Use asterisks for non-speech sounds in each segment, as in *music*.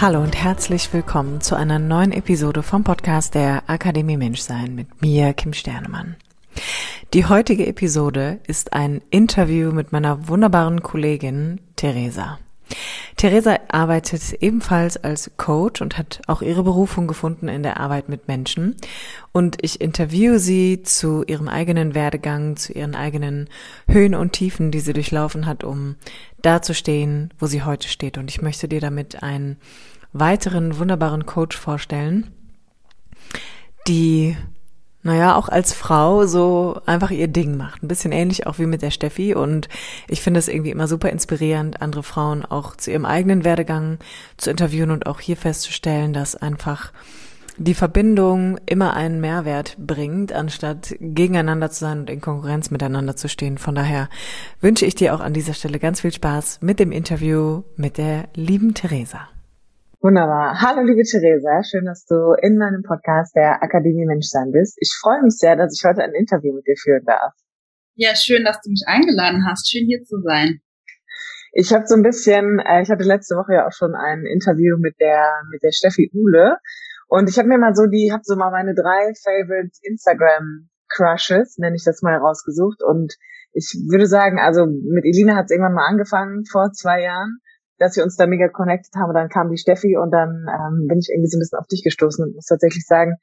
Hallo und herzlich willkommen zu einer neuen Episode vom Podcast der Akademie Menschsein mit mir, Kim Sternemann. Die heutige Episode ist ein Interview mit meiner wunderbaren Kollegin Theresa. Theresa arbeitet ebenfalls als Coach und hat auch ihre Berufung gefunden in der Arbeit mit Menschen. Und ich interviewe sie zu ihrem eigenen Werdegang, zu ihren eigenen Höhen und Tiefen, die sie durchlaufen hat, um da zu stehen, wo sie heute steht. Und ich möchte dir damit einen weiteren wunderbaren Coach vorstellen, die naja, auch als Frau so einfach ihr Ding macht. Ein bisschen ähnlich auch wie mit der Steffi. Und ich finde es irgendwie immer super inspirierend, andere Frauen auch zu ihrem eigenen Werdegang zu interviewen und auch hier festzustellen, dass einfach die Verbindung immer einen Mehrwert bringt, anstatt gegeneinander zu sein und in Konkurrenz miteinander zu stehen. Von daher wünsche ich dir auch an dieser Stelle ganz viel Spaß mit dem Interview mit der lieben Theresa. Wunderbar. Hallo, liebe Theresa. Schön, dass du in meinem Podcast der Akademie Menschsein bist. Ich freue mich sehr, dass ich heute ein Interview mit dir führen darf. Ja, schön, dass du mich eingeladen hast. Schön, hier zu sein. Ich habe so ein bisschen, äh, ich hatte letzte Woche ja auch schon ein Interview mit der mit der Steffi Uhle und ich habe mir mal so die, habe so mal meine drei Favorite Instagram Crushes, nenne ich das mal, rausgesucht und ich würde sagen, also mit Elina hat es irgendwann mal angefangen vor zwei Jahren dass wir uns da mega connected haben. Und dann kam die Steffi und dann ähm, bin ich irgendwie so ein bisschen auf dich gestoßen und muss tatsächlich sagen,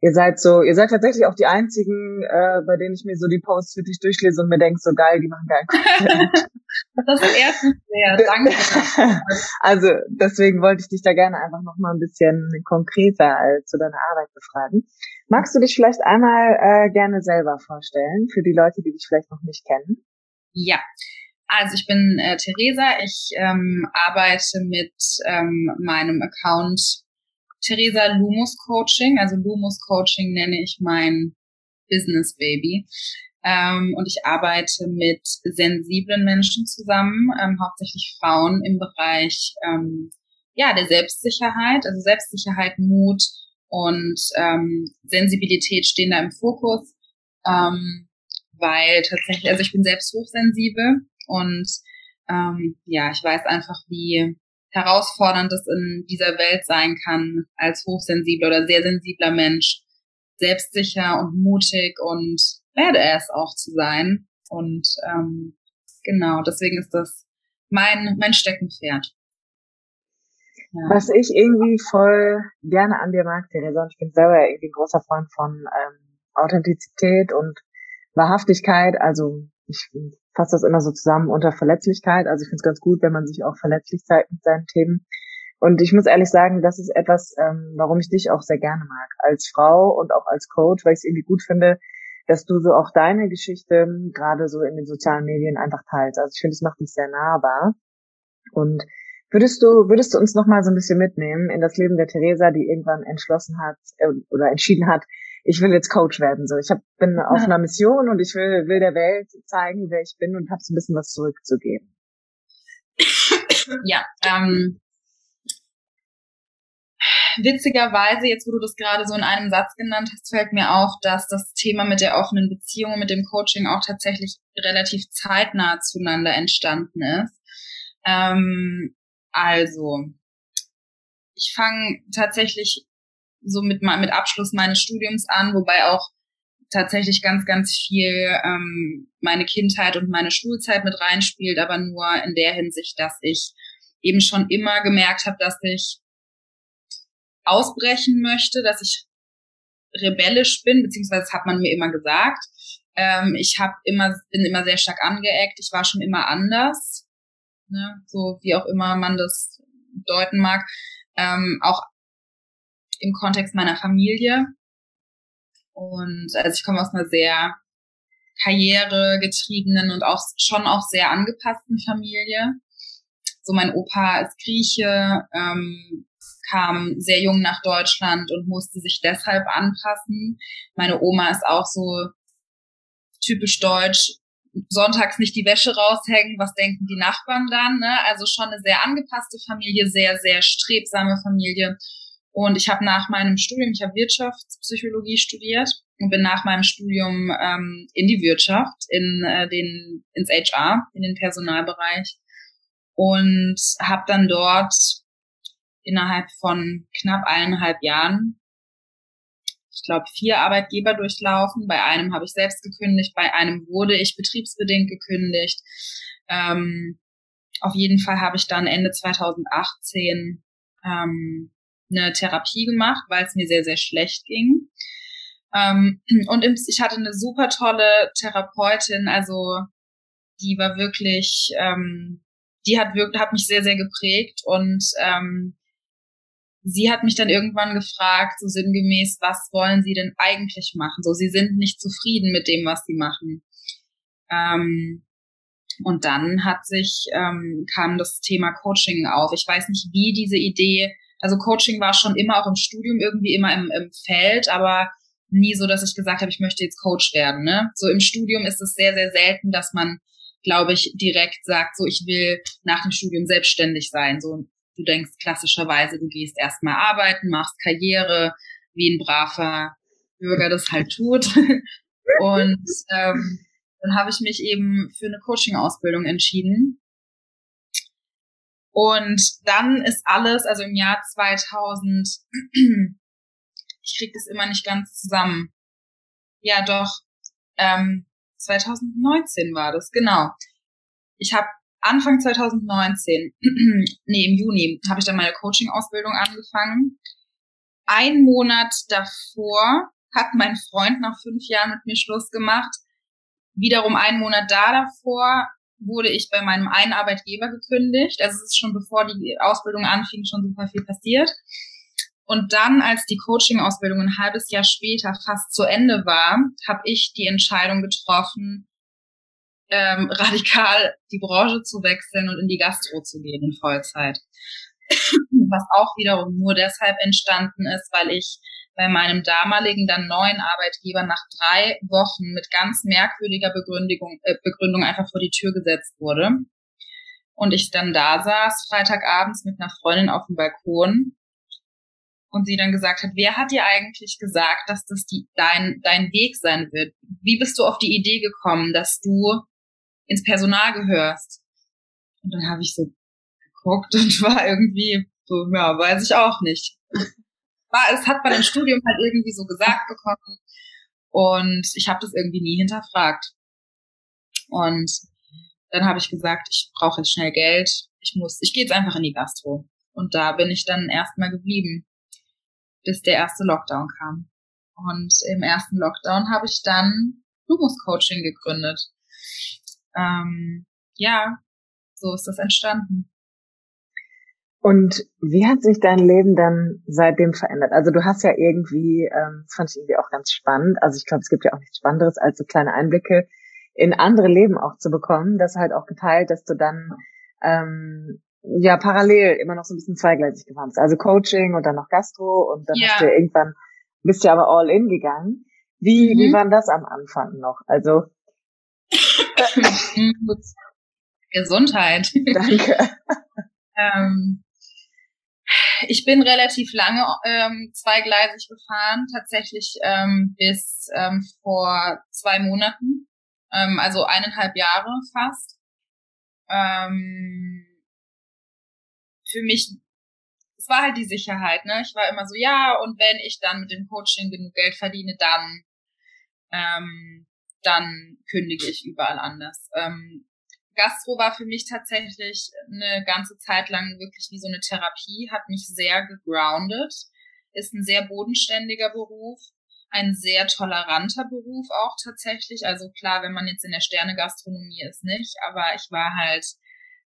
ihr seid so, ihr seid tatsächlich auch die einzigen, äh, bei denen ich mir so die Posts wirklich durchlese und mir denke, so geil, die machen geil *laughs* das ist erstens sehr, danke. *laughs* also deswegen wollte ich dich da gerne einfach noch mal ein bisschen konkreter äh, zu deiner Arbeit befragen. Magst du dich vielleicht einmal äh, gerne selber vorstellen für die Leute, die dich vielleicht noch nicht kennen? Ja, also ich bin äh, Theresa, ich ähm, arbeite mit ähm, meinem Account Theresa Lumos Coaching. Also Lumos Coaching nenne ich mein Business Baby. Ähm, und ich arbeite mit sensiblen Menschen zusammen, ähm, hauptsächlich Frauen im Bereich ähm, ja der Selbstsicherheit, also Selbstsicherheit, Mut und ähm, Sensibilität stehen da im Fokus, ähm, weil tatsächlich, also ich bin selbst hochsensibel und ähm, ja, ich weiß einfach, wie herausfordernd es in dieser Welt sein kann, als hochsensibler oder sehr sensibler Mensch selbstsicher und mutig und es auch zu sein. Und ähm, genau, deswegen ist das mein, mein Steckenpferd. Ja. Was ich irgendwie voll gerne an dir mag, Theresa, und ich bin selber irgendwie ein großer Freund von ähm, Authentizität und Wahrhaftigkeit. Also ich fasse das immer so zusammen unter Verletzlichkeit. Also ich finde es ganz gut, wenn man sich auch verletzlich zeigt mit seinen Themen. Und ich muss ehrlich sagen, das ist etwas, ähm, warum ich dich auch sehr gerne mag. Als Frau und auch als Coach, weil ich es irgendwie gut finde, dass du so auch deine Geschichte gerade so in den sozialen Medien einfach teilst. Also ich finde, es macht dich sehr nahbar. Und würdest du, würdest du uns noch mal so ein bisschen mitnehmen in das Leben der Theresa, die irgendwann entschlossen hat äh, oder entschieden hat, ich will jetzt Coach werden. So, ich hab, bin auf einer Mission und ich will, will der Welt zeigen, wer ich bin und habe so ein bisschen was zurückzugeben. Ja, ähm, witzigerweise, jetzt wo du das gerade so in einem Satz genannt hast, fällt mir auf, dass das Thema mit der offenen Beziehung und mit dem Coaching auch tatsächlich relativ zeitnah zueinander entstanden ist. Ähm, also, ich fange tatsächlich so mit, mit Abschluss meines Studiums an, wobei auch tatsächlich ganz, ganz viel ähm, meine Kindheit und meine Schulzeit mit reinspielt, aber nur in der Hinsicht, dass ich eben schon immer gemerkt habe, dass ich ausbrechen möchte, dass ich rebellisch bin, beziehungsweise das hat man mir immer gesagt. Ähm, ich habe immer, bin immer sehr stark angeeckt, ich war schon immer anders, ne? so wie auch immer man das deuten mag. Ähm, auch im Kontext meiner Familie. Und also ich komme aus einer sehr karrieregetriebenen und auch schon auch sehr angepassten Familie. So mein Opa ist Grieche, ähm, kam sehr jung nach Deutschland und musste sich deshalb anpassen. Meine Oma ist auch so typisch deutsch, sonntags nicht die Wäsche raushängen, was denken die Nachbarn dann? Ne? Also schon eine sehr angepasste Familie, sehr, sehr strebsame Familie. Und ich habe nach meinem Studium, ich habe Wirtschaftspsychologie studiert und bin nach meinem Studium ähm, in die Wirtschaft, in äh, den ins HR, in den Personalbereich und habe dann dort innerhalb von knapp eineinhalb Jahren ich glaube, vier Arbeitgeber durchlaufen. Bei einem habe ich selbst gekündigt, bei einem wurde ich betriebsbedingt gekündigt. Ähm, auf jeden Fall habe ich dann Ende 2018 ähm, eine Therapie gemacht, weil es mir sehr, sehr schlecht ging. Ähm, *clears throat* und ich hatte eine super tolle Therapeutin, also die war wirklich, ähm, die hat wirklich, hat mich sehr, sehr geprägt und ähm, sie hat mich dann irgendwann gefragt, so sinngemäß, was wollen Sie denn eigentlich machen? So, Sie sind nicht zufrieden mit dem, was Sie machen. Ähm, und dann hat sich, ähm, kam das Thema Coaching auf. Ich weiß nicht, wie diese Idee, also Coaching war schon immer auch im Studium irgendwie immer im, im Feld, aber nie so, dass ich gesagt habe, ich möchte jetzt Coach werden. Ne? So im Studium ist es sehr, sehr selten, dass man, glaube ich, direkt sagt, so ich will nach dem Studium selbstständig sein. So Du denkst klassischerweise, du gehst erstmal arbeiten, machst Karriere, wie ein braver Bürger das halt tut. *laughs* Und ähm, dann habe ich mich eben für eine Coaching-Ausbildung entschieden. Und dann ist alles, also im Jahr 2000, *clears throat* ich krieg das immer nicht ganz zusammen. Ja, doch, ähm, 2019 war das, genau. Ich habe Anfang 2019, *clears throat* nee, im Juni, habe ich dann meine Coaching-Ausbildung angefangen. Ein Monat davor hat mein Freund nach fünf Jahren mit mir Schluss gemacht. Wiederum einen Monat da davor wurde ich bei meinem einen Arbeitgeber gekündigt. Also es ist schon bevor die Ausbildung anfing schon super viel passiert. Und dann, als die Coaching-Ausbildung ein halbes Jahr später fast zu Ende war, habe ich die Entscheidung getroffen, ähm, *laughs* radikal die Branche zu wechseln und in die Gastro zu gehen in Vollzeit. *clears throat* Was auch wiederum nur deshalb entstanden ist, weil ich bei meinem damaligen dann neuen Arbeitgeber nach drei Wochen mit ganz merkwürdiger Begründung, äh, Begründung einfach vor die Tür gesetzt wurde. Und ich dann da saß, Freitagabends mit einer Freundin auf dem Balkon und sie dann gesagt hat, wer hat dir eigentlich gesagt, dass das die, dein, dein Weg sein wird? Wie bist du auf die Idee gekommen, dass du ins Personal gehörst. Und dann habe ich so geguckt und *laughs* war irgendwie so, ja, weiß ich auch nicht. War, es hat man im Studium halt irgendwie so gesagt bekommen und ich habe das irgendwie nie hinterfragt. Und dann habe ich gesagt, ich brauche jetzt schnell Geld, ich muss, ich gehe jetzt einfach in die Gastro. Und da bin ich dann erstmal geblieben, bis der erste Lockdown kam. Und im ersten Lockdown habe ich dann Lumos Coaching gegründet ähm, ja, so ist das entstanden. Und wie hat sich dein Leben dann seitdem verändert? Also du hast ja irgendwie, ähm, das fand ich irgendwie auch ganz spannend. Also ich glaube, es gibt ja auch nichts Spannenderes, als so kleine Einblicke in andere Leben auch zu bekommen. Das halt auch geteilt, dass du dann ähm, ja parallel immer noch so ein bisschen zweigleisig gefahren bist. Also Coaching und dann noch Gastro und dann ja. hast du ja irgendwann bist du aber all in gegangen. Wie, mhm. wie war das am Anfang noch? Also *laughs* Gesundheit. *laughs* Danke. ähm, ich bin relativ lange ähm, zweigleisig gefahren, tatsächlich ähm, bis ähm, vor zwei Monaten, ähm, also eineinhalb Jahre fast. Ähm, für mich, es war halt die Sicherheit, ne? Ich war immer so, ja, und wenn ich dann mit dem Coaching genug Geld verdiene, dann ähm, dann kündige ich überall anders. Ähm, Gastro war für mich tatsächlich eine ganze Zeit lang wirklich wie so eine Therapie, hat mich sehr gegroundet, ist ein sehr bodenständiger Beruf, ein sehr toleranter Beruf auch tatsächlich. Also klar, wenn man jetzt in der Sterne-Gastronomie ist, nicht, aber ich war halt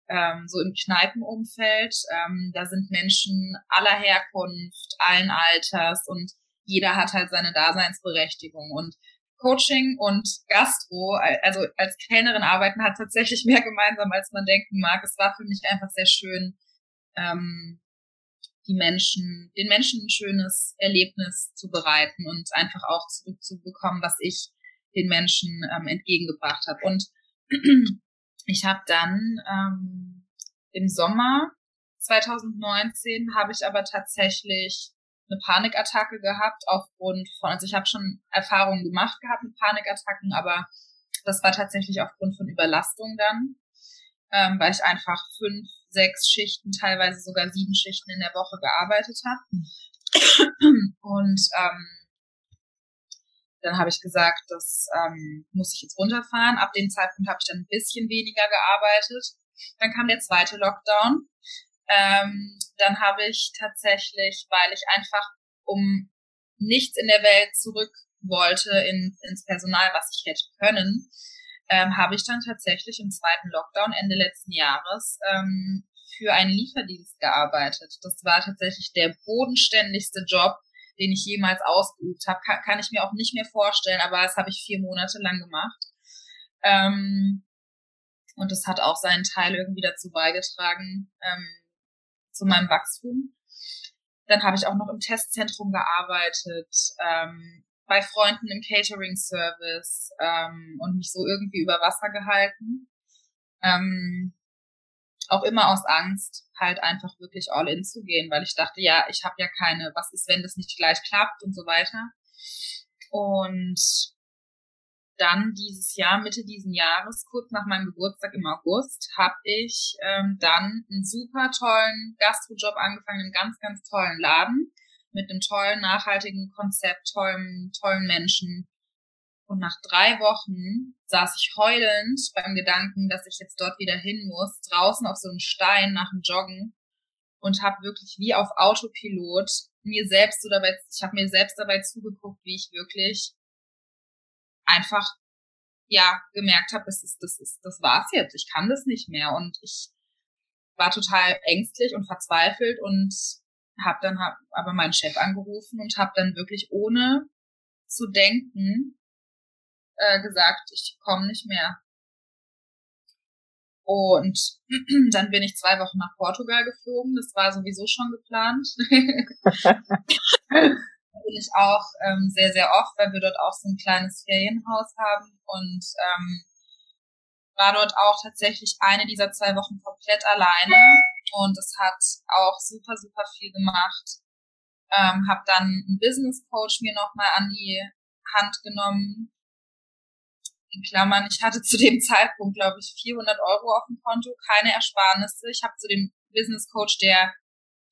ähm, so im Kneipenumfeld. Ähm, da sind Menschen aller Herkunft, allen Alters und jeder hat halt seine Daseinsberechtigung. Und Coaching und Gastro, also als Kellnerin arbeiten, hat tatsächlich *laughs* mehr gemeinsam, als man denken mag. Es war für mich einfach sehr schön, ähm, die Menschen, den Menschen ein schönes Erlebnis zu bereiten und einfach auch zurückzubekommen, was ich den Menschen ähm, entgegengebracht habe. Und *clears throat* ich habe dann ähm, im Sommer 2019 habe ich aber tatsächlich eine Panikattacke gehabt aufgrund von, also ich habe schon Erfahrungen gemacht gehabt mit Panikattacken, aber das war tatsächlich aufgrund von Überlastung dann, ähm, weil ich einfach fünf, sechs Schichten, teilweise sogar sieben Schichten in der Woche gearbeitet habe. Und ähm, dann habe ich gesagt, das ähm, muss ich jetzt runterfahren. Ab dem Zeitpunkt habe ich dann ein bisschen weniger gearbeitet. Dann kam der zweite Lockdown. Ähm, dann habe ich tatsächlich, weil ich einfach um nichts in der Welt zurück wollte in, ins Personal, was ich hätte können, ähm, habe ich dann tatsächlich im zweiten Lockdown Ende letzten Jahres ähm, für einen Lieferdienst gearbeitet. Das war tatsächlich der bodenständigste Job, den ich jemals ausgeübt habe. Kann, kann ich mir auch nicht mehr vorstellen, aber das habe ich vier Monate lang gemacht. Ähm, und das hat auch seinen Teil irgendwie dazu beigetragen, ähm, zu meinem Wachstum. Dann habe ich auch noch im Testzentrum gearbeitet, ähm, bei Freunden im Catering-Service ähm, und mich so irgendwie über Wasser gehalten. Ähm, auch immer aus Angst, halt einfach wirklich all in zu gehen, weil ich dachte, ja, ich habe ja keine, was ist, wenn das nicht gleich klappt und so weiter. Und dann dieses Jahr, Mitte diesen Jahres, kurz nach meinem Geburtstag im August, habe ich ähm, dann einen super tollen Gastrojob angefangen, einen ganz, ganz tollen Laden mit einem tollen, nachhaltigen Konzept, tollen, tollen Menschen. Und nach drei Wochen saß ich heulend beim Gedanken, dass ich jetzt dort wieder hin muss, draußen auf so einem Stein nach dem Joggen und habe wirklich wie auf Autopilot mir selbst so dabei, ich habe mir selbst dabei zugeguckt, wie ich wirklich einfach ja gemerkt habe, das ist das ist das war's jetzt, ich kann das nicht mehr und ich war total ängstlich und verzweifelt und habe dann hab aber meinen Chef angerufen und habe dann wirklich ohne zu denken äh, gesagt, ich komme nicht mehr. Und *clears throat* dann bin ich zwei Wochen nach Portugal geflogen. Das war sowieso schon geplant. *laughs* *laughs* bin ich auch ähm, sehr, sehr oft, weil wir dort auch so ein kleines Ferienhaus haben und ähm, war dort auch tatsächlich eine dieser zwei Wochen komplett alleine und es hat auch super, super viel gemacht. Ähm, habe dann einen Business Coach mir nochmal an die Hand genommen. In Klammern, ich hatte zu dem *laughs* Zeitpunkt, glaube ich, 400 Euro auf dem Konto, keine Ersparnisse. Ich habe zu dem Business Coach, der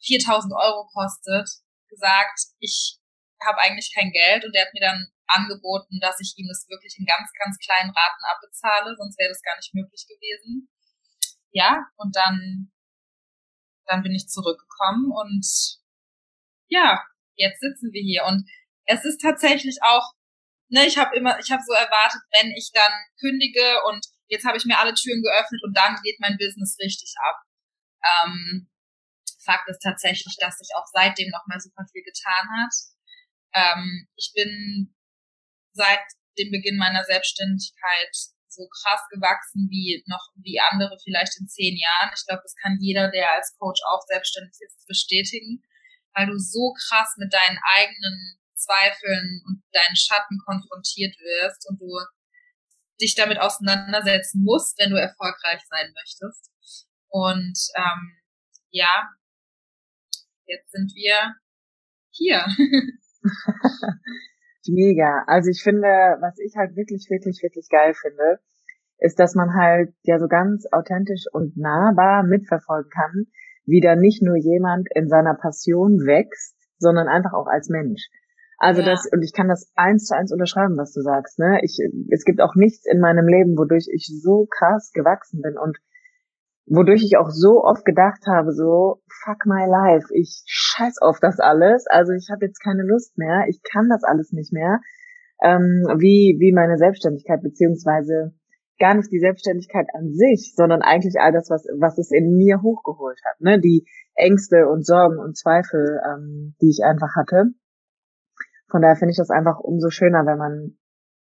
4000 Euro kostet, gesagt, ich habe eigentlich kein Geld und der hat mir dann angeboten, dass ich ihm das wirklich in ganz, ganz kleinen Raten abbezahle, sonst wäre das gar nicht möglich gewesen. Ja, und dann, dann bin ich zurückgekommen und ja, jetzt sitzen wir hier und es ist tatsächlich auch, ne, ich habe immer, ich habe so erwartet, wenn ich dann kündige und jetzt habe ich mir alle Türen geöffnet und dann geht mein Business richtig ab. Ähm, Fakt ist tatsächlich, dass sich auch seitdem noch mal super viel getan hat. Ähm, ich bin seit dem Beginn meiner Selbstständigkeit so krass gewachsen wie noch wie andere vielleicht in zehn Jahren. Ich glaube, das kann jeder, der als Coach auch selbstständig ist, bestätigen, weil du so krass mit deinen eigenen Zweifeln und deinen Schatten konfrontiert wirst und du dich damit auseinandersetzen musst, wenn du erfolgreich sein möchtest. Und ähm, ja, jetzt sind wir hier. *laughs* *laughs* Mega. Also ich finde, was ich halt wirklich, wirklich, wirklich geil finde, ist, dass man halt ja so ganz authentisch und nahbar mitverfolgen kann, wie da nicht nur jemand in seiner Passion wächst, sondern einfach auch als Mensch. Also ja. das, und ich kann das eins zu eins unterschreiben, was du sagst, ne? Ich, es gibt auch nichts in meinem Leben, wodurch ich so krass gewachsen bin und wodurch ich auch so oft gedacht habe, so, fuck my life, ich scheiß auf das alles, also ich habe jetzt keine Lust mehr, ich kann das alles nicht mehr, ähm, wie, wie meine Selbstständigkeit, beziehungsweise gar nicht die Selbstständigkeit an sich, sondern eigentlich all das, was, was es in mir hochgeholt hat, ne, die Ängste und Sorgen und Zweifel, ähm, die ich einfach hatte. Von daher finde ich das einfach umso schöner, wenn man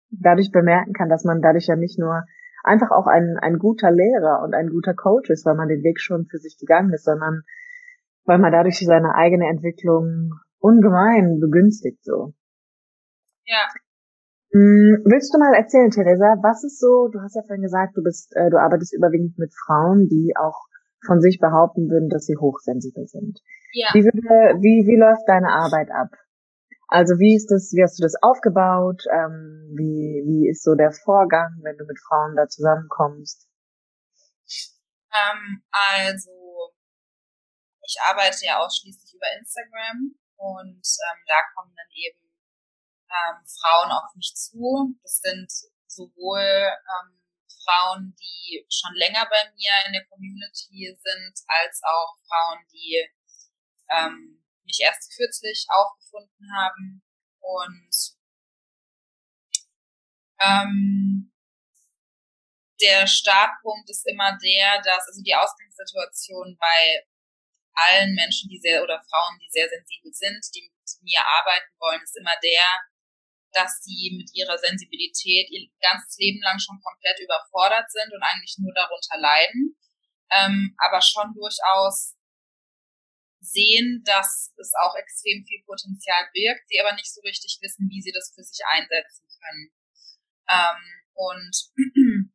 dadurch bemerken kann, dass man dadurch ja nicht nur einfach auch ein, ein guter Lehrer und ein guter Coach ist, weil man den Weg schon für sich gegangen ist, sondern weil man dadurch seine eigene Entwicklung ungemein begünstigt so. Ja. Hm, willst du mal erzählen, Theresa, was ist so, du hast ja vorhin gesagt, du bist, äh, du arbeitest überwiegend mit Frauen, die auch von sich behaupten würden, dass sie hochsensibel sind. Ja. Wie, würde, wie, wie läuft deine Arbeit ab? Also wie ist das, wie hast du das aufgebaut? Ähm, wie, wie ist so der Vorgang, wenn du mit Frauen da zusammenkommst? Ähm, also ich arbeite ja ausschließlich über Instagram und ähm, da kommen dann eben ähm, Frauen auf mich zu. Das sind sowohl ähm, Frauen, die schon länger bei mir in der Community sind, als auch Frauen, die ähm, mich erst kürzlich aufgefunden haben. Und ähm, der Startpunkt ist immer der, dass, also die Ausgangssituation bei allen Menschen, die sehr, oder Frauen, die sehr sensibel sind, die mit mir arbeiten wollen, ist immer der, dass sie mit ihrer Sensibilität ihr ganzes Leben lang schon komplett überfordert sind und eigentlich nur darunter leiden, ähm, aber schon durchaus sehen, dass es auch extrem viel Potenzial birgt, sie aber nicht so richtig wissen, wie sie das für sich einsetzen können. Ähm, und *clears throat*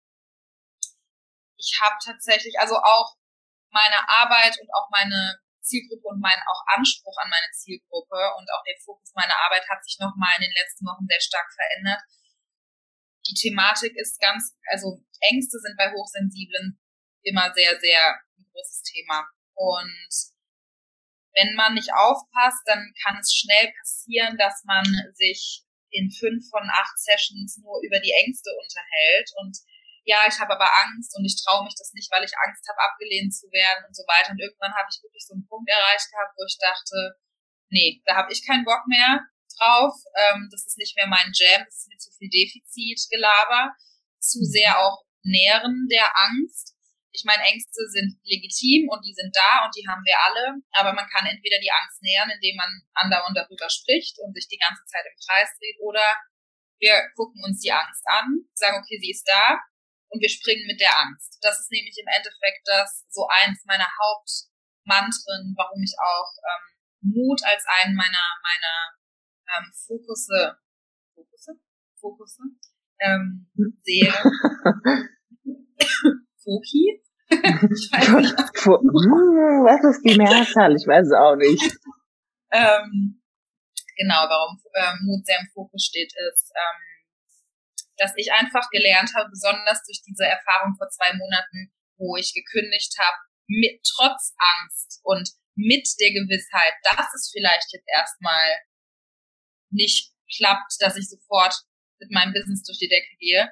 ich habe tatsächlich, also auch meine Arbeit und auch meine Zielgruppe und mein auch Anspruch an meine Zielgruppe und auch der Fokus meiner Arbeit hat sich nochmal in den letzten Wochen sehr stark verändert. Die Thematik ist ganz, also Ängste sind bei Hochsensiblen immer sehr, sehr ein großes Thema. Und wenn man nicht aufpasst, dann kann es schnell passieren, dass man sich in fünf von acht Sessions nur über die Ängste unterhält und ja, ich habe aber Angst und ich traue mich das nicht, weil ich Angst habe, abgelehnt zu werden und so weiter. Und irgendwann habe ich wirklich so einen Punkt erreicht gehabt, wo ich dachte, nee, da habe ich keinen Bock mehr drauf. Ähm, das ist nicht mehr mein Jam, das ist mir zu viel Defizitgelaber, zu sehr auch Nähren der Angst ich meine, Ängste sind legitim und die sind da und die haben wir alle, aber man kann entweder die Angst nähern, indem man andauernd darüber spricht und sich die ganze Zeit im Kreis dreht, oder wir gucken uns die Angst an, sagen, okay, sie ist da und wir springen mit der Angst. Das ist nämlich im Endeffekt das so eins meiner Hauptmantren, warum ich auch ähm, Mut als einen meiner meiner ähm, Fokusse Fokusse Fokusse ähm, *laughs* sehe. *laughs* Foki. *laughs* Hm, was ist die Mehrzahl? Ich weiß es auch nicht. *laughs* ähm, genau, warum ähm, Mut sehr im Fokus steht, ist, ähm, dass ich einfach gelernt habe, besonders durch diese Erfahrung vor zwei Monaten, wo ich gekündigt habe, mit trotz Angst und mit der Gewissheit, dass es vielleicht jetzt erstmal nicht klappt, dass ich sofort mit meinem Business durch die Decke gehe,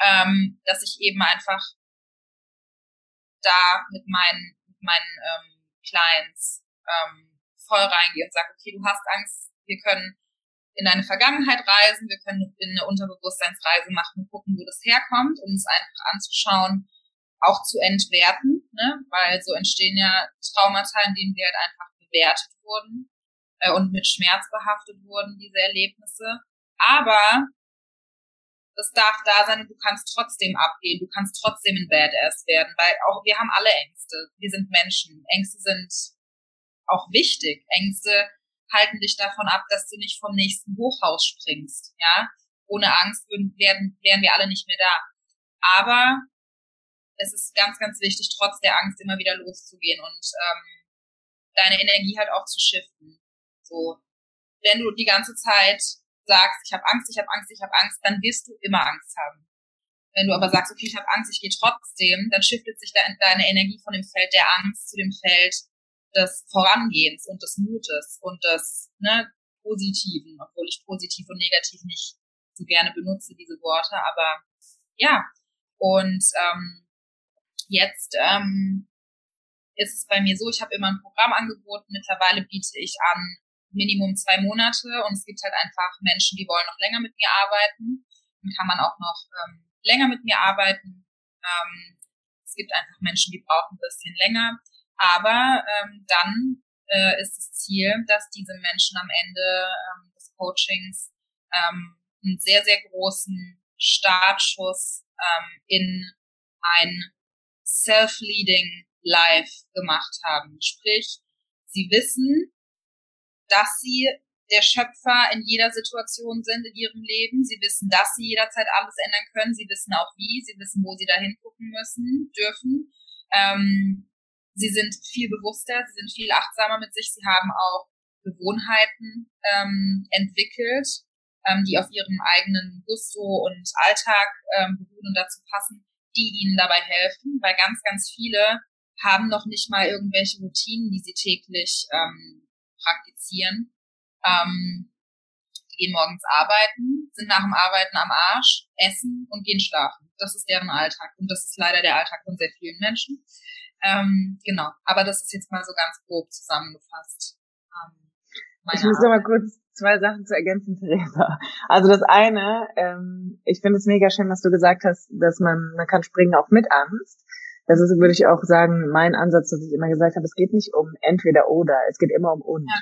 ähm, dass ich eben einfach da mit meinen, mit meinen ähm, Clients ähm, voll reingehe und sage, okay, du hast Angst, wir können in deine Vergangenheit reisen, wir können in eine Unterbewusstseinsreise machen und gucken, wo das herkommt, um es einfach anzuschauen, auch zu entwerten, ne? weil so entstehen ja Traumata, in denen wir halt einfach bewertet wurden äh, und mit Schmerz behaftet wurden, diese Erlebnisse. Aber das darf da sein und du kannst trotzdem abgehen, du kannst trotzdem ein Badass werden, weil auch wir haben alle Ängste. Wir sind Menschen. Ängste sind auch wichtig. Ängste halten dich davon ab, dass du nicht vom nächsten Hochhaus springst, ja. Ohne Angst würden, werden, wären wir alle nicht mehr da. Aber es ist ganz, ganz wichtig, trotz der Angst immer wieder loszugehen und ähm, deine Energie halt auch zu shiften. So, wenn du die ganze Zeit sagst, ich habe Angst, ich habe Angst, ich habe Angst, dann wirst du immer Angst haben. Wenn du aber sagst, okay, ich habe Angst, ich gehe trotzdem, dann shiftet sich deine Energie von dem Feld der Angst zu dem Feld des Vorangehens und des Mutes und des ne, Positiven, obwohl ich positiv und negativ nicht so gerne benutze, diese Worte, aber ja. Und ähm, jetzt ähm, ist es bei mir so, ich habe immer ein Programm angeboten, mittlerweile biete ich an Minimum zwei Monate und es gibt halt einfach Menschen, die wollen noch länger mit mir arbeiten. Dann kann man auch noch ähm, länger mit mir arbeiten. Ähm, es gibt einfach Menschen, die brauchen ein bisschen länger. Aber ähm, dann äh, ist das Ziel, dass diese Menschen am Ende ähm, des Coachings ähm, einen sehr, sehr großen Startschuss ähm, in ein Self-Leading Life gemacht haben. Sprich, sie wissen, dass sie der Schöpfer in jeder Situation sind in ihrem Leben. Sie wissen, dass sie jederzeit alles ändern können. Sie wissen auch wie. Sie wissen, wo sie da hingucken müssen, dürfen. Ähm, sie sind viel bewusster. Sie sind viel achtsamer mit sich. Sie haben auch Gewohnheiten ähm, entwickelt, ähm, die auf ihrem eigenen Gusto und Alltag ähm, beruhen und dazu passen, die ihnen dabei helfen, weil ganz, ganz viele haben noch nicht mal irgendwelche Routinen, die sie täglich ähm, praktizieren. Ähm, die gehen morgens arbeiten, sind nach dem Arbeiten am Arsch, essen und gehen schlafen. Das ist deren Alltag. Und das ist leider der Alltag von sehr vielen Menschen. Ähm, genau. Aber das ist jetzt mal so ganz grob zusammengefasst. Ähm, ich muss noch mal kurz zwei Sachen zu ergänzen, Theresa. Also das eine, ähm, ich finde es mega schön, was du gesagt hast, dass man, man kann springen auch mit Angst. Das ist, würde ich auch sagen, mein Ansatz, dass ich immer gesagt habe, es geht nicht um entweder oder, es geht immer um und. Ja.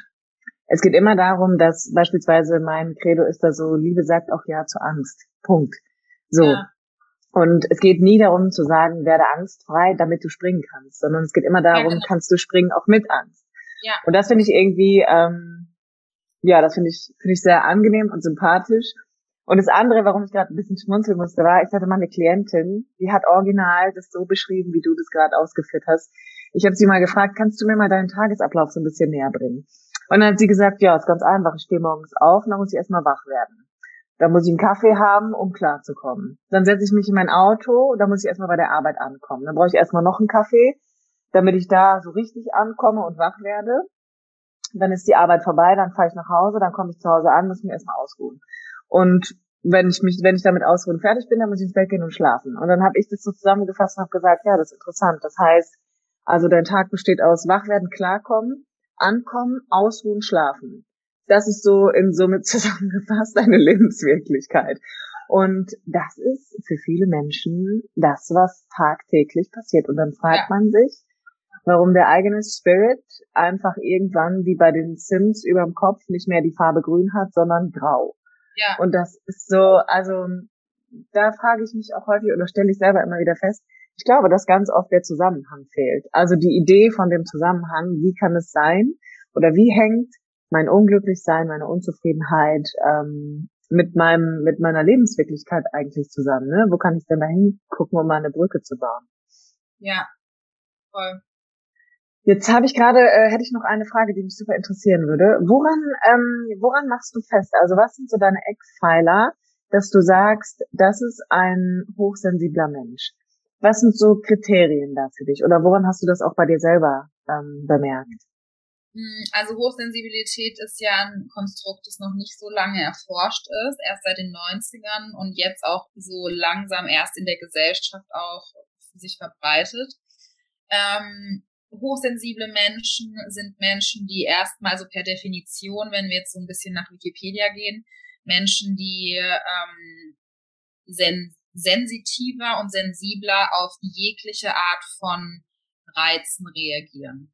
Es geht immer darum, dass beispielsweise mein Credo ist da so, Liebe sagt auch Ja zu Angst. Punkt. So. Ja. Und es geht nie darum zu sagen, werde angstfrei, damit du springen kannst, sondern es geht immer darum, ja, genau. kannst du springen auch mit Angst. Ja. Und das finde ich irgendwie, ähm, ja, das finde ich, finde ich sehr angenehm und sympathisch. Und das andere, warum ich gerade ein bisschen schmunzeln musste, war, ich hatte mal eine Klientin, die hat original das so beschrieben, wie du das gerade ausgeführt hast. Ich habe sie mal gefragt, kannst du mir mal deinen Tagesablauf so ein bisschen näher bringen? Und dann hat sie gesagt, ja, ist ganz einfach, ich stehe morgens auf dann muss ich erstmal wach werden. Dann muss ich einen Kaffee haben, um klarzukommen. Dann setze ich mich in mein Auto, dann muss ich erstmal bei der Arbeit ankommen. Dann brauche ich erstmal noch einen Kaffee, damit ich da so richtig ankomme und wach werde. Dann ist die Arbeit vorbei, dann fahre ich nach Hause, dann komme ich zu Hause an, muss mich erstmal ausruhen. Und wenn ich mich, wenn ich damit ausruhen fertig bin, dann muss ich ins Bett gehen und schlafen. Und dann habe ich das so zusammengefasst und habe gesagt, ja, das ist interessant. Das heißt, also dein Tag besteht aus Wachwerden, klarkommen, ankommen, ausruhen, schlafen. Das ist so in Summe *laughs* zusammengefasst deine Lebenswirklichkeit. Und das ist für viele Menschen das, was tagtäglich passiert. Und dann fragt ja. man sich, warum der eigene Spirit einfach irgendwann wie bei den Sims überm Kopf nicht mehr die Farbe grün hat, sondern grau. Ja. Und das ist so, also da frage ich mich auch häufig oder stelle ich selber immer wieder fest, ich glaube, dass ganz oft der Zusammenhang fehlt. Also die Idee von dem Zusammenhang, wie kann es sein oder wie hängt mein Unglücklichsein, meine Unzufriedenheit ähm, mit meinem mit meiner Lebenswirklichkeit eigentlich zusammen? Ne? Wo kann ich denn da hingucken, um mal eine Brücke zu bauen? Ja, voll. Jetzt habe ich gerade, äh, hätte ich noch eine Frage, die mich super interessieren würde. Woran, ähm, woran machst du fest? Also was sind so deine Eckpfeiler, dass du sagst, das ist ein hochsensibler Mensch? Was sind so Kriterien da für dich? Oder woran hast du das auch bei dir selber ähm, bemerkt? Hm, also Hochsensibilität ist ja ein Konstrukt, das noch nicht so lange erforscht ist, erst seit den 90ern und jetzt auch so langsam erst in der Gesellschaft auch sich verbreitet. Ähm, hochsensible Menschen sind Menschen, die erstmal, so per Definition, wenn wir jetzt so ein bisschen nach Wikipedia gehen, Menschen, die ähm, sen sensitiver und sensibler auf jegliche Art von Reizen reagieren.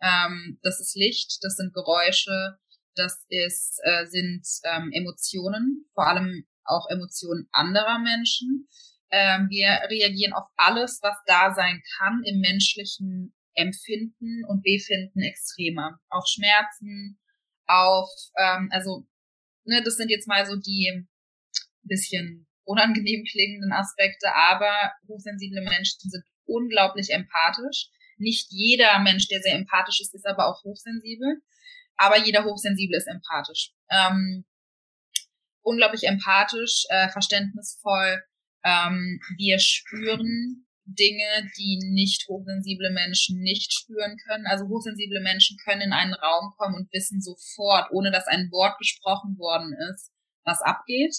Ähm, das ist Licht, das sind Geräusche, das ist, äh, sind ähm, Emotionen, vor allem auch Emotionen anderer Menschen. Ähm, wir reagieren auf alles, was da sein kann im menschlichen Empfinden und Befinden extremer. Auf Schmerzen, auf, ähm, also, ne, das sind jetzt mal so die bisschen unangenehm *laughs* klingenden Aspekte, aber hochsensible Menschen sind unglaublich empathisch. Nicht jeder Mensch, der sehr empathisch ist, ist aber auch hochsensibel. Aber jeder Hochsensible ist empathisch. Ähm, unglaublich empathisch, äh, verständnisvoll. Ähm, wir spüren Dinge, die nicht hochsensible Menschen nicht spüren können. Also hochsensible Menschen können in einen Raum kommen und wissen sofort, ohne dass ein Wort gesprochen worden ist, was abgeht.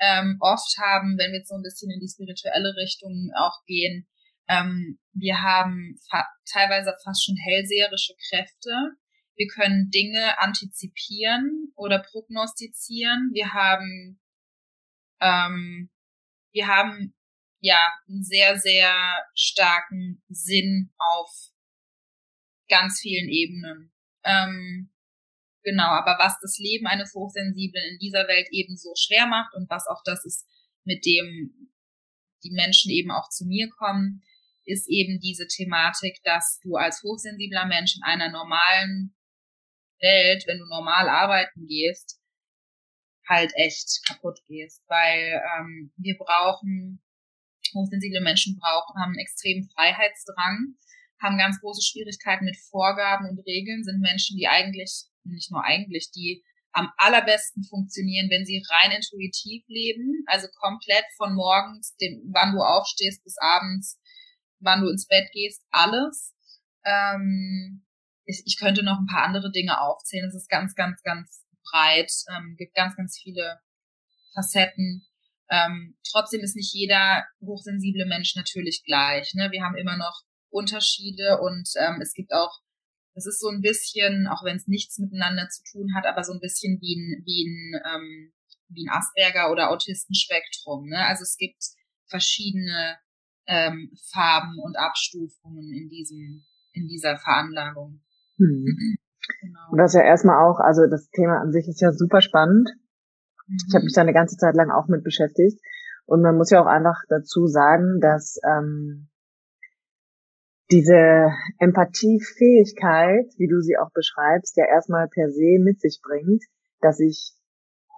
Ähm, oft haben, wenn wir jetzt so ein bisschen in die spirituelle Richtung auch gehen, ähm, wir haben fa teilweise fast schon hellseherische Kräfte. Wir können Dinge antizipieren oder prognostizieren. Wir haben, ähm, wir haben ja, einen sehr, sehr starken Sinn auf ganz vielen Ebenen. Ähm, Genau, aber was das Leben eines Hochsensiblen in dieser Welt eben so schwer macht und was auch das ist, mit dem die Menschen eben auch zu mir kommen, ist eben diese Thematik, dass du als hochsensibler Mensch in einer normalen Welt, wenn du normal arbeiten gehst, halt echt kaputt gehst, weil ähm, wir brauchen, hochsensible Menschen brauchen, haben einen extremen Freiheitsdrang, haben ganz große Schwierigkeiten mit Vorgaben und Regeln, sind Menschen, die eigentlich, nicht nur eigentlich, die am allerbesten funktionieren, wenn sie rein intuitiv leben, also komplett von morgens, dem, wann du aufstehst, bis abends, wann du ins Bett gehst, alles. Ähm, ich, ich könnte noch ein paar andere Dinge aufzählen. Es ist ganz, ganz, ganz breit, ähm, gibt ganz, ganz viele Facetten. Ähm, trotzdem ist nicht jeder hochsensible Mensch natürlich gleich. Ne? Wir haben immer noch Unterschiede und ähm, es gibt auch, es ist so ein bisschen, auch wenn es nichts miteinander zu tun hat, aber so ein bisschen wie ein, wie ein, ähm, wie ein Asperger oder Autistenspektrum. Ne? Also es gibt verschiedene ähm, Farben und Abstufungen in diesem, in dieser Veranlagung. Hm. *clears throat* Genau. Und das ist ja erstmal auch, also das Thema an sich ist ja super spannend. Ich habe mich da eine ganze Zeit lang auch mit beschäftigt. Und man muss ja auch einfach dazu sagen, dass ähm, diese Empathiefähigkeit, wie du sie auch beschreibst, ja erstmal per se mit sich bringt, dass ich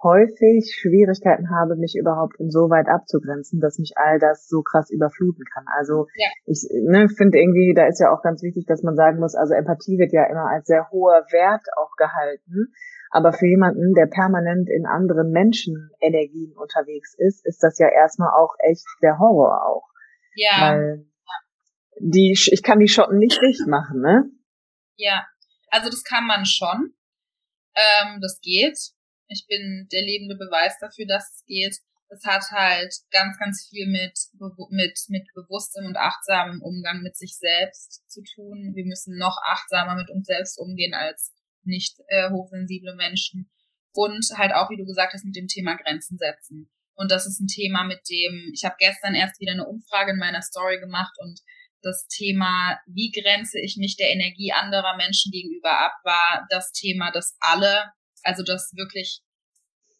häufig Schwierigkeiten habe, mich überhaupt insoweit abzugrenzen, dass mich all das so krass überfluten kann. Also ja. ich ne, finde irgendwie, da ist ja auch ganz wichtig, dass man sagen muss, also Empathie wird ja immer als sehr hoher Wert auch gehalten. Aber für jemanden, der permanent in anderen Menschenenergien unterwegs ist, ist das ja erstmal auch echt der Horror auch. Ja. Weil die, ich kann die Schotten nicht dicht machen, ne? Ja. Also das kann man schon. Ähm, das geht ich bin der lebende Beweis dafür, dass es geht. Es hat halt ganz, ganz viel mit, mit, mit bewusstem und achtsamem Umgang mit sich selbst zu tun. Wir müssen noch achtsamer mit uns selbst umgehen als nicht äh, hochsensible Menschen. Und halt auch, wie du gesagt hast, mit dem Thema Grenzen setzen. Und das ist ein Thema, mit dem, ich habe gestern erst wieder eine Umfrage in meiner Story gemacht und das Thema, wie grenze ich mich der Energie anderer Menschen gegenüber ab, war das Thema, das alle also das wirklich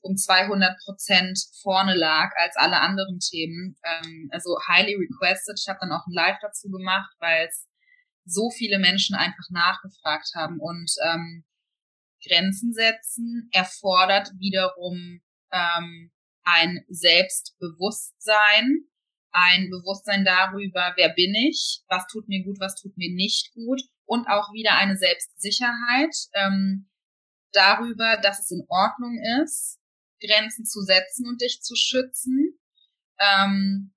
um 200 Prozent vorne lag als alle anderen Themen. Ähm, also highly requested. Ich habe dann auch ein Live dazu gemacht, weil es so viele Menschen einfach nachgefragt haben und ähm, Grenzen setzen erfordert wiederum ähm, ein Selbstbewusstsein, ein Bewusstsein darüber, wer bin ich, was tut mir gut, was tut mir nicht gut und auch wieder eine Selbstsicherheit. Ähm, darüber, dass es in Ordnung ist, Grenzen zu setzen und dich zu schützen. Ähm,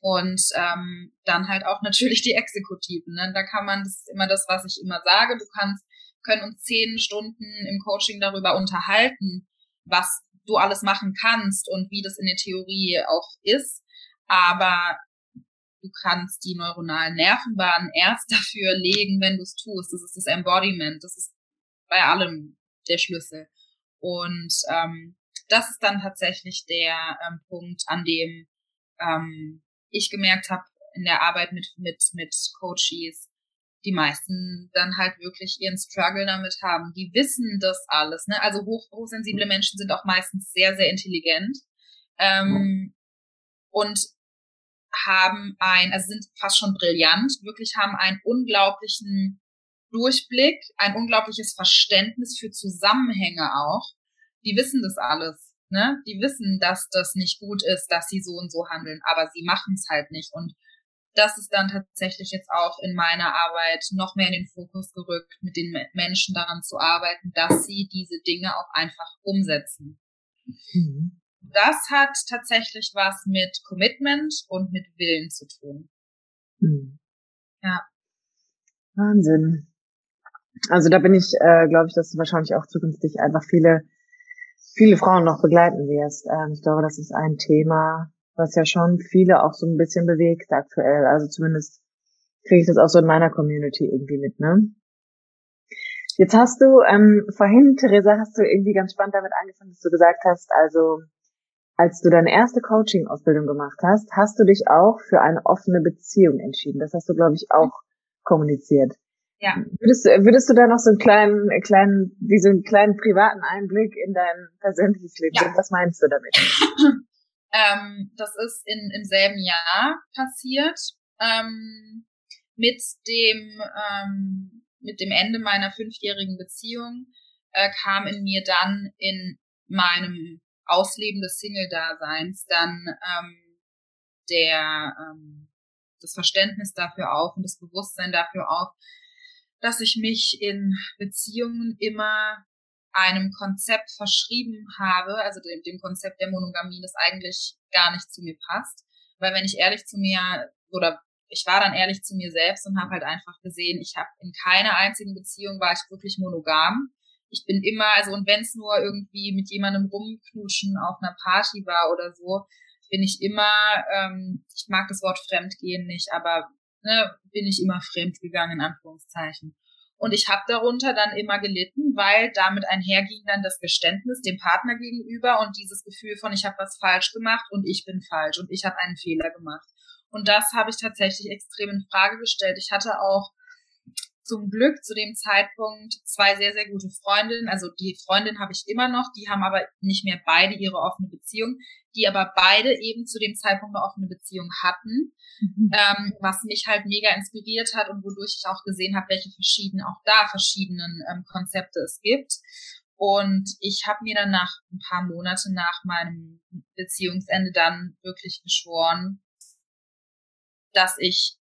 und ähm, dann halt auch natürlich die Exekutiven. Ne? Da kann man, das ist immer das, was ich immer sage, du kannst, können uns zehn Stunden im Coaching darüber unterhalten, was du alles machen kannst und wie das in der Theorie auch ist. Aber du kannst die neuronalen Nervenbahnen erst *laughs* dafür legen, wenn du es tust. Das ist das Embodiment. Das ist bei allem der Schlüssel. Und ähm, das ist dann tatsächlich der ähm, Punkt, an dem ähm, ich gemerkt habe in der Arbeit mit mit mit Coaches, die meisten dann halt wirklich ihren Struggle damit haben. Die wissen das alles. Ne? Also hoch, hochsensible Menschen sind auch meistens sehr sehr intelligent ähm, und haben ein, also sind fast schon brillant, wirklich haben einen unglaublichen Durchblick, ein unglaubliches Verständnis für Zusammenhänge auch. Die wissen das alles, ne? Die wissen, dass das nicht gut ist, dass sie so und so handeln, aber sie machen es halt nicht. Und das ist dann tatsächlich jetzt auch in meiner Arbeit noch mehr in den Fokus gerückt, mit den Menschen daran zu arbeiten, dass sie diese Dinge auch einfach umsetzen. Mhm. Das hat tatsächlich was mit Commitment und mit Willen zu tun. Mhm. Ja. Wahnsinn. Also da bin ich, äh, glaube ich, dass du wahrscheinlich auch zukünftig einfach viele, viele Frauen noch begleiten wirst. Ähm, ich glaube, das ist ein Thema, was ja schon viele auch so ein bisschen bewegt aktuell. Also zumindest kriege ich das auch so in meiner Community irgendwie mit, ne? Jetzt hast du, ähm, vorhin, Theresa, hast du irgendwie ganz spannend damit angefangen, dass du gesagt hast, also als du deine erste Coaching-Ausbildung gemacht hast, hast du dich auch für eine offene Beziehung entschieden. Das hast du, glaube ich, auch kommuniziert. Ja. Würdest, würdest du da noch so einen kleinen, kleinen, wie so einen kleinen privaten Einblick in dein persönliches Leben ja. Was meinst du damit? *laughs* ähm, das ist in, im selben Jahr passiert. Ähm, mit dem, ähm, mit dem Ende meiner fünfjährigen Beziehung äh, kam in mir dann in meinem Ausleben des Single-Daseins dann ähm, der ähm, das Verständnis dafür auf und das Bewusstsein dafür auf, dass ich mich in Beziehungen immer einem Konzept verschrieben habe, also dem, dem Konzept der Monogamie, das eigentlich gar nicht zu mir passt. Weil wenn ich ehrlich zu mir oder ich war dann ehrlich zu mir selbst und habe halt einfach gesehen, ich habe in keiner einzigen Beziehung war ich wirklich monogam. Ich bin immer, also und wenn es nur irgendwie mit jemandem rumknuschen auf einer Party war oder so, bin ich immer, ähm, ich mag das Wort Fremdgehen nicht, aber ne, bin ich immer fremd gegangen, in Anführungszeichen. Und ich habe darunter dann immer gelitten, weil damit einherging dann das Geständnis dem Partner gegenüber und dieses Gefühl von, ich habe was falsch gemacht und ich bin falsch und ich habe einen Fehler gemacht. Und das habe ich tatsächlich extrem in Frage gestellt. Ich hatte auch zum Glück zu dem Zeitpunkt zwei sehr, sehr gute Freundinnen. Also die Freundin habe ich immer noch, die haben aber nicht mehr beide ihre offene Beziehung, die aber beide eben zu dem Zeitpunkt eine offene Beziehung hatten, mhm. ähm, was mich halt mega inspiriert hat und wodurch ich auch gesehen habe, welche verschiedenen, auch da verschiedenen ähm, Konzepte es gibt. Und ich habe mir dann nach ein paar Monate nach meinem Beziehungsende dann wirklich geschworen, dass ich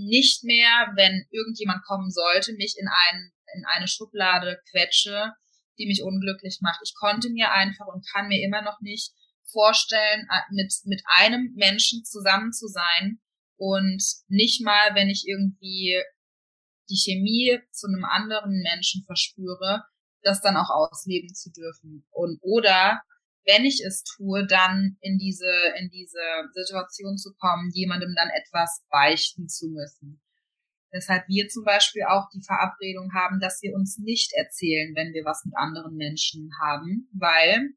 nicht mehr, wenn irgendjemand kommen sollte, mich in, ein, in eine Schublade quetsche, die mich unglücklich macht. Ich konnte mir einfach und kann mir immer noch nicht vorstellen, mit, mit einem Menschen zusammen zu sein und nicht mal, wenn ich irgendwie die Chemie zu einem anderen Menschen verspüre, das dann auch ausleben zu dürfen. Und, oder wenn ich es tue, dann in diese, in diese Situation zu kommen, jemandem dann etwas beichten zu müssen. Deshalb wir zum Beispiel auch die Verabredung haben, dass wir uns nicht erzählen, wenn wir was mit anderen Menschen haben, weil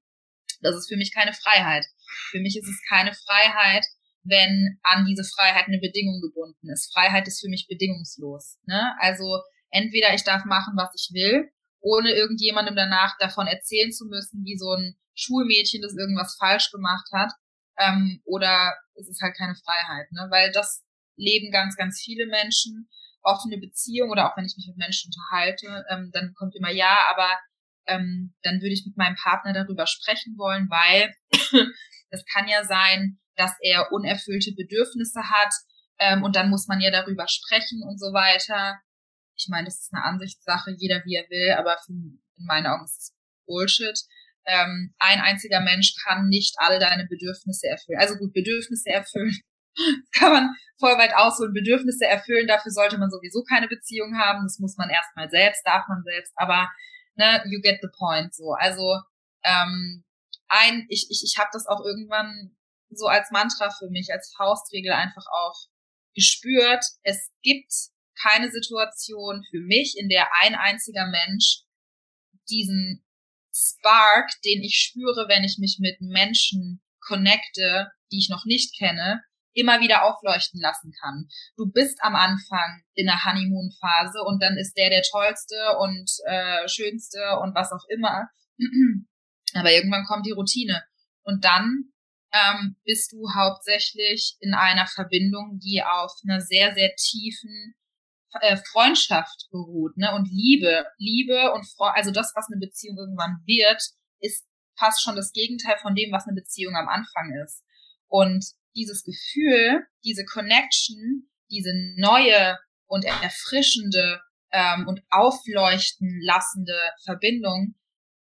das ist für mich keine Freiheit. Für mich ist es keine Freiheit, wenn an diese Freiheit eine Bedingung gebunden ist. Freiheit ist für mich bedingungslos. Ne? Also entweder ich darf machen, was ich will, ohne irgendjemandem danach davon erzählen zu müssen, wie so ein Schulmädchen, das irgendwas falsch gemacht hat, ähm, oder es ist halt keine Freiheit, ne? Weil das leben ganz, ganz viele Menschen, offene Beziehung oder auch wenn ich mich mit Menschen unterhalte, ähm, dann kommt immer ja, aber ähm, dann würde ich mit meinem Partner darüber sprechen wollen, weil *clears throat* es kann ja sein, dass er unerfüllte Bedürfnisse hat ähm, und dann muss man ja darüber sprechen und so weiter. Ich meine, das ist eine Ansichtssache, jeder wie er will, aber für, in meinen Augen ist es Bullshit. Ähm, ein einziger Mensch kann nicht alle deine Bedürfnisse erfüllen. Also gut, Bedürfnisse erfüllen *laughs* kann man voll weit ausholen. Bedürfnisse erfüllen, dafür sollte man sowieso keine Beziehung haben. Das muss man erstmal selbst, darf man selbst. Aber ne, you get the point. So, also ähm, ein, ich ich ich habe das auch irgendwann so als Mantra für mich, als Faustregel einfach auch gespürt. Es gibt keine Situation für mich, in der ein einziger Mensch diesen Spark, den ich spüre, wenn ich mich mit Menschen connecte, die ich noch nicht kenne, immer wieder aufleuchten lassen kann. Du bist am Anfang in der Honeymoon-Phase und dann ist der der tollste und äh, schönste und was auch immer. *clears throat* Aber irgendwann kommt die Routine und dann ähm, bist du hauptsächlich in einer Verbindung, die auf einer sehr, sehr tiefen äh, Freundschaft beruht, ne? Und Liebe, Liebe und Fre also das, was eine Beziehung irgendwann wird, ist fast schon das Gegenteil von dem, was eine Beziehung am Anfang ist. Und dieses Gefühl, diese Connection, diese neue und erfrischende ähm, und aufleuchten lassende Verbindung,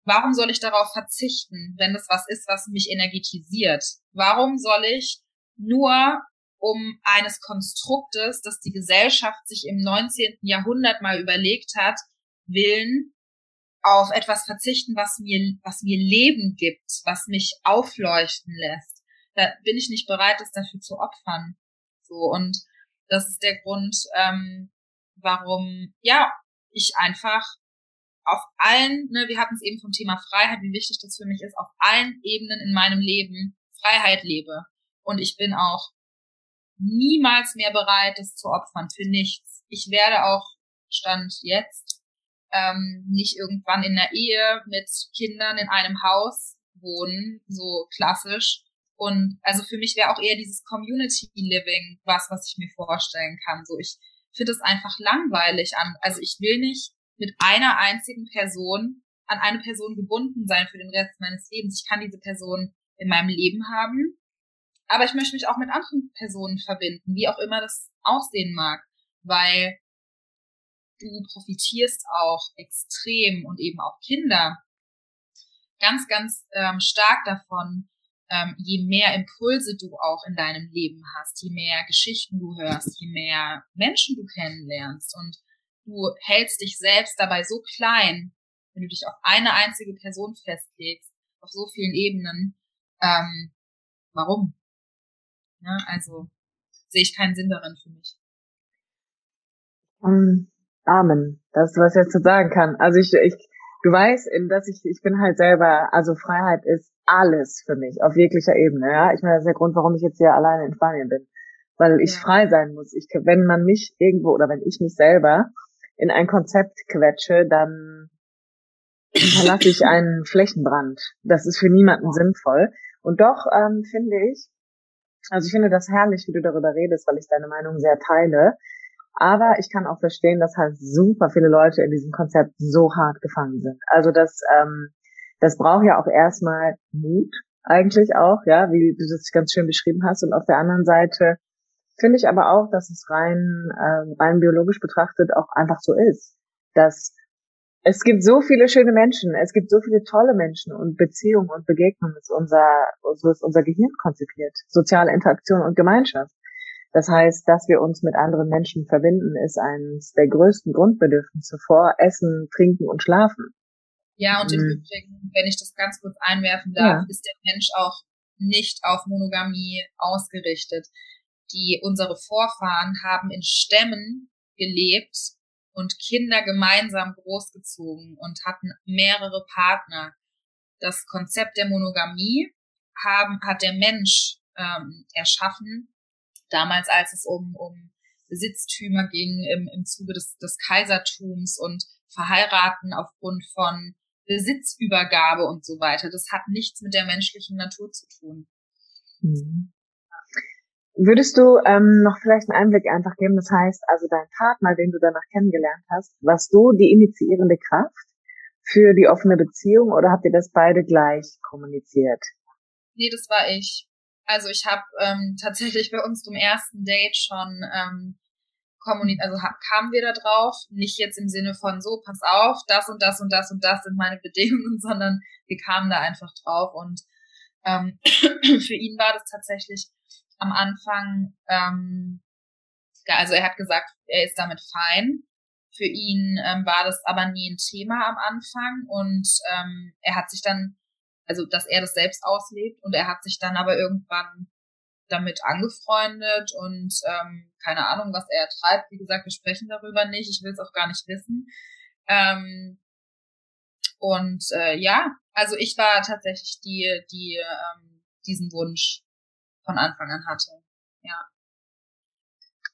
warum soll ich darauf verzichten, wenn das was ist, was mich energetisiert? Warum soll ich nur um eines Konstruktes, das die Gesellschaft sich im 19. Jahrhundert mal überlegt hat, willen auf etwas verzichten, was mir, was mir Leben gibt, was mich aufleuchten lässt. Da bin ich nicht bereit, das dafür zu opfern. So, und das ist der Grund, ähm, warum, ja, ich einfach auf allen, ne, wir hatten es eben vom Thema Freiheit, wie wichtig das für mich ist, auf allen Ebenen in meinem Leben Freiheit lebe. Und ich bin auch niemals mehr bereit, das zu opfern für nichts. Ich werde auch Stand jetzt, ähm, nicht irgendwann in der Ehe mit Kindern in einem Haus wohnen, so klassisch. Und also für mich wäre auch eher dieses Community Living was, was ich mir vorstellen kann. So ich finde es einfach langweilig an. Also ich will nicht mit einer einzigen Person an eine Person gebunden sein für den Rest meines Lebens. Ich kann diese Person in meinem Leben haben, aber ich möchte mich auch mit anderen Personen verbinden, wie auch immer das aussehen mag, weil du profitierst auch extrem und eben auch Kinder ganz, ganz ähm, stark davon, ähm, je mehr Impulse du auch in deinem Leben hast, je mehr Geschichten du hörst, je mehr Menschen du kennenlernst und du hältst dich selbst dabei so klein, wenn du dich auf eine einzige Person festlegst, auf so vielen Ebenen, ähm, warum? Ja, also sehe ich keinen Sinn darin für mich. Um, Amen. Das was ich jetzt sagen kann. Also ich, ich, du weißt, dass ich, ich bin halt selber, also Freiheit ist alles für mich, auf jeglicher Ebene, ja. Ich meine, das ist der Grund, warum ich jetzt hier alleine in Spanien bin. Weil ich ja. frei sein muss. Ich, wenn man mich irgendwo, oder wenn ich mich selber in ein Konzept quetsche, dann hinterlasse ich einen Flächenbrand. Das ist für niemanden sinnvoll. Und doch ähm, finde ich, also ich finde das herrlich, wie du darüber redest, weil ich deine Meinung sehr teile. Aber ich kann auch verstehen, dass halt super viele Leute in diesem Konzept so hart gefangen sind. Also das, ähm, das braucht ja auch erstmal Mut, eigentlich auch, ja, wie du das ganz schön beschrieben hast. Und auf der anderen Seite finde ich aber auch, dass es rein, äh, rein biologisch betrachtet auch einfach so ist, dass es gibt so viele schöne Menschen, es gibt so viele tolle Menschen und Beziehungen und Begegnungen ist unser, so ist unser Gehirn konzipiert. Soziale Interaktion und Gemeinschaft. Das heißt, dass wir uns mit anderen Menschen verbinden, ist eines der größten Grundbedürfnisse vor Essen, Trinken und Schlafen. Ja, und im mhm. Übrigen, wenn ich das ganz kurz einwerfen darf, ja. ist der Mensch auch nicht auf Monogamie ausgerichtet. Die, unsere Vorfahren haben in Stämmen gelebt, und Kinder gemeinsam großgezogen und hatten mehrere Partner. Das Konzept der Monogamie haben, hat der Mensch ähm, erschaffen, damals als es um, um Besitztümer ging im, im Zuge des, des Kaisertums und Verheiraten aufgrund von Besitzübergabe und so weiter. Das hat nichts mit der menschlichen Natur zu tun. Mhm. Würdest du ähm, noch vielleicht einen Einblick einfach geben? Das heißt, also dein Partner, den du danach kennengelernt hast, warst du die initiierende Kraft für die offene Beziehung oder habt ihr das beide gleich kommuniziert? Nee, das war ich. Also ich habe ähm, *laughs* tatsächlich bei unserem ersten Date schon ähm, kommuniziert, also kamen wir da drauf, nicht jetzt im Sinne von so, pass auf, das und das und das und das sind meine *laughs* Bedingungen, sondern wir kamen da einfach drauf und ähm, *clears throat* für ihn war das tatsächlich am Anfang, ähm, also er hat gesagt, er ist damit fein. Für ihn ähm, war das aber nie ein Thema am Anfang und ähm, er hat sich dann, also dass er das selbst auslebt und er hat sich dann aber irgendwann damit angefreundet und ähm, keine Ahnung, was er treibt. Wie gesagt, wir sprechen darüber nicht. Ich will es auch gar nicht wissen. Ähm, und äh, ja, also ich war tatsächlich die, die ähm, diesen Wunsch von Anfang an hatte. Ja.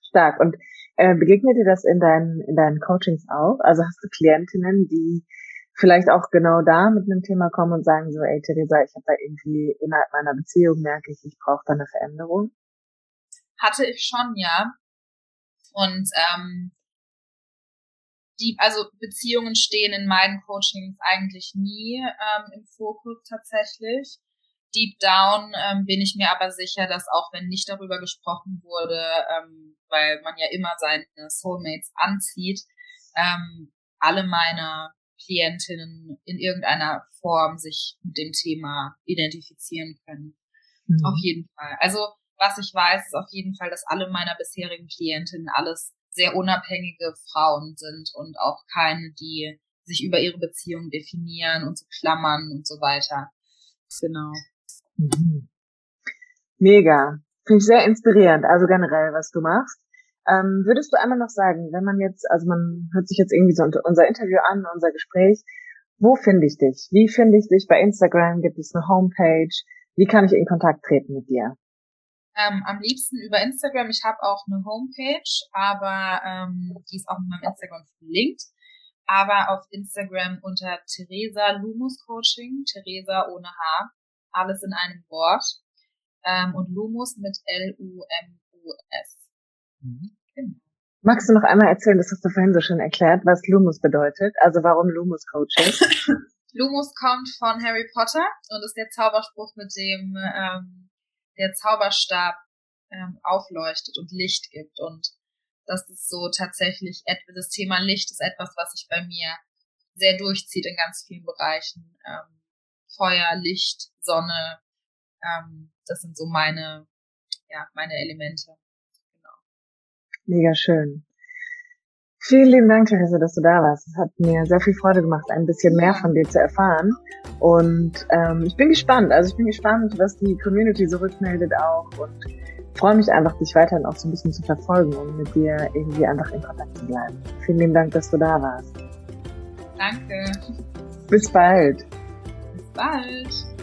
Stark. Und äh, begegnet dir das in deinen, in deinen Coachings auch? Also hast du Klientinnen, die vielleicht auch genau da mit einem Thema kommen und sagen so, ey Theresa, ich habe da irgendwie innerhalb meiner Beziehung merke ich, ich brauche da eine Veränderung? Hatte ich schon, ja. Und ähm, die, also Beziehungen stehen in meinen Coachings eigentlich nie ähm, im Fokus tatsächlich deep down ähm, bin ich mir aber sicher, dass auch wenn nicht darüber gesprochen wurde, ähm, weil man ja immer seine Soulmates anzieht, ähm, alle meine Klientinnen in irgendeiner Form sich mit dem Thema identifizieren können. Mhm. Auf jeden Fall. Also was ich weiß, ist auf jeden Fall, dass alle meiner bisherigen Klientinnen alles sehr unabhängige Frauen sind und auch keine, die sich über ihre Beziehung definieren und so klammern und so weiter. Genau. Mhm. Mega. Finde ich sehr inspirierend, also generell, was du machst. Ähm, würdest du einmal noch sagen, wenn man jetzt, also man hört sich jetzt irgendwie so unser Interview an, unser Gespräch, wo finde ich dich? Wie finde ich dich bei Instagram? Gibt es eine Homepage? Wie kann ich in Kontakt treten mit dir? Ähm, am liebsten über Instagram. Ich habe auch eine Homepage, aber ähm, die ist auch in meinem Instagram verlinkt. Aber auf Instagram unter Theresa Lumus Coaching, Theresa ohne H, alles in einem Wort. Ähm, und Lumus mit L-U-M-U-S. Mhm. Genau. Magst du noch einmal erzählen, das hast du vorhin so schön erklärt, was Lumus bedeutet? Also warum Lumus Coaching? *laughs* Lumus kommt von Harry Potter und ist der Zauberspruch, mit dem ähm, der Zauberstab ähm, aufleuchtet und Licht gibt. Und das ist so tatsächlich etwas, das Thema Licht ist etwas, was sich bei mir sehr durchzieht in ganz vielen Bereichen. Ähm, Feuer, Licht, Sonne, ähm, das sind so meine, ja, meine Elemente. Genau. Mega schön. Vielen lieben Dank, Theresa, dass du da warst. Es hat mir sehr viel Freude gemacht, ein bisschen mehr von dir zu erfahren. Und ähm, ich bin gespannt. Also ich bin gespannt, was die Community so rückmeldet auch. Und freue mich einfach, dich weiterhin auch so ein bisschen zu verfolgen und mit dir irgendwie einfach in Kontakt zu bleiben. Vielen lieben Dank, dass du da warst. Danke. Bis bald. Bis bald.